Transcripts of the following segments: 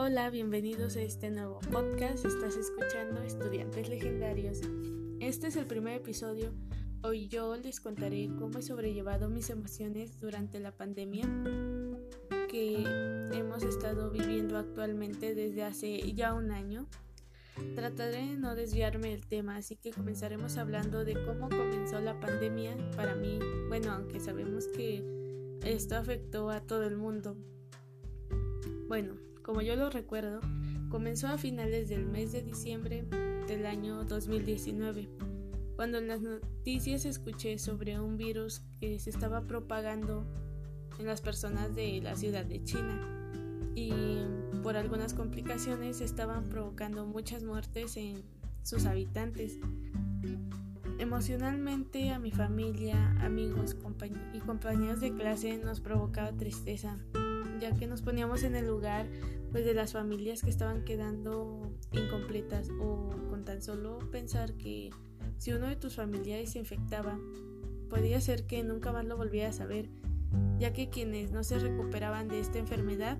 Hola, bienvenidos a este nuevo podcast. Estás escuchando Estudiantes Legendarios. Este es el primer episodio. Hoy yo les contaré cómo he sobrellevado mis emociones durante la pandemia que hemos estado viviendo actualmente desde hace ya un año. Trataré de no desviarme del tema, así que comenzaremos hablando de cómo comenzó la pandemia para mí. Bueno, aunque sabemos que esto afectó a todo el mundo. Bueno, como yo lo recuerdo, comenzó a finales del mes de diciembre del año 2019, cuando en las noticias escuché sobre un virus que se estaba propagando en las personas de la ciudad de China y por algunas complicaciones estaban provocando muchas muertes en sus habitantes. Emocionalmente a mi familia, amigos y compañeros de clase nos provocaba tristeza, ya que nos poníamos en el lugar pues de las familias que estaban quedando incompletas o con tan solo pensar que si uno de tus familiares se infectaba, podía ser que nunca más lo volvieras a ver, ya que quienes no se recuperaban de esta enfermedad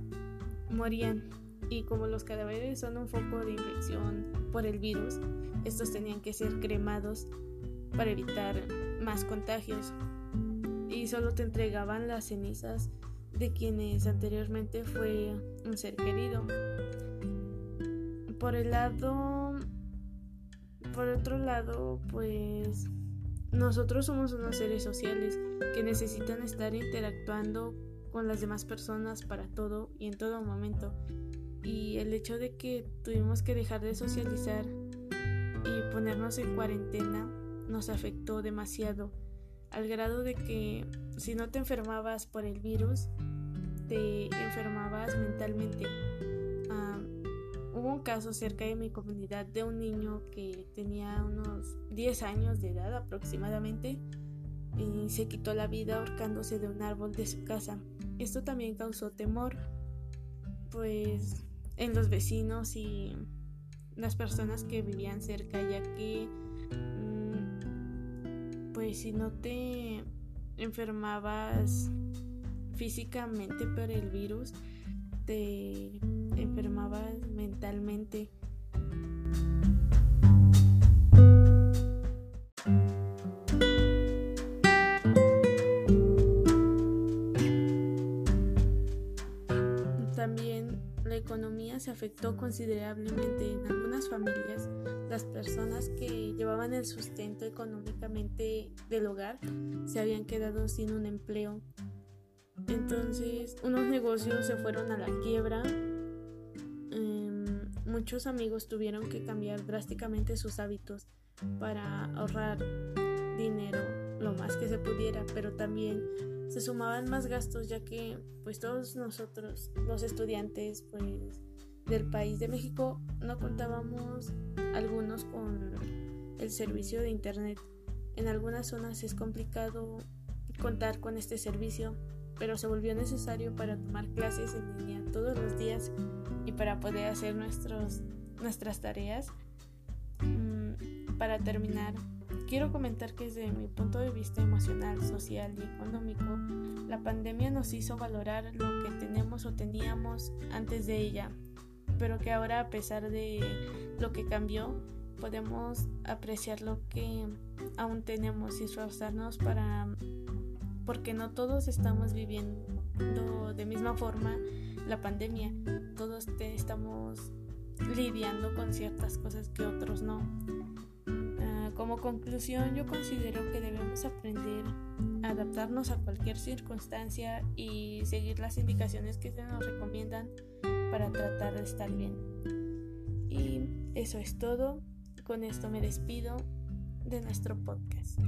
morían. Y como los cadáveres son un foco de infección por el virus, estos tenían que ser cremados para evitar más contagios. Y solo te entregaban las cenizas de quienes anteriormente fue un ser querido. Por el lado, por otro lado, pues nosotros somos unos seres sociales que necesitan estar interactuando con las demás personas para todo y en todo momento. Y el hecho de que tuvimos que dejar de socializar y ponernos en cuarentena nos afectó demasiado, al grado de que si no te enfermabas por el virus, te enfermabas mentalmente. hubo un caso cerca de mi comunidad de un niño que tenía unos 10 años de edad aproximadamente y se quitó la vida ahorcándose de un árbol de su casa. Esto también causó temor, pues en los vecinos y las personas que vivían cerca, ya que mm, pues si no te enfermabas físicamente por el virus, te enfermabas mentalmente. También la economía se afectó considerablemente en algunas familias. Las personas que llevaban el sustento económicamente del hogar se habían quedado sin un empleo entonces, unos negocios se fueron a la quiebra. Em, muchos amigos tuvieron que cambiar drásticamente sus hábitos para ahorrar dinero lo más que se pudiera, pero también se sumaban más gastos ya que pues todos nosotros, los estudiantes pues del país de México no contábamos algunos con el servicio de internet. En algunas zonas es complicado contar con este servicio pero se volvió necesario para tomar clases en línea todos los días y para poder hacer nuestros, nuestras tareas. Mm, para terminar, quiero comentar que desde mi punto de vista emocional, social y económico, la pandemia nos hizo valorar lo que tenemos o teníamos antes de ella, pero que ahora a pesar de lo que cambió, podemos apreciar lo que aún tenemos y esforzarnos para porque no todos estamos viviendo de misma forma la pandemia, todos estamos lidiando con ciertas cosas que otros no. Ah, como conclusión, yo considero que debemos aprender a adaptarnos a cualquier circunstancia y seguir las indicaciones que se nos recomiendan para tratar de estar bien. Y eso es todo. Con esto me despido de nuestro podcast.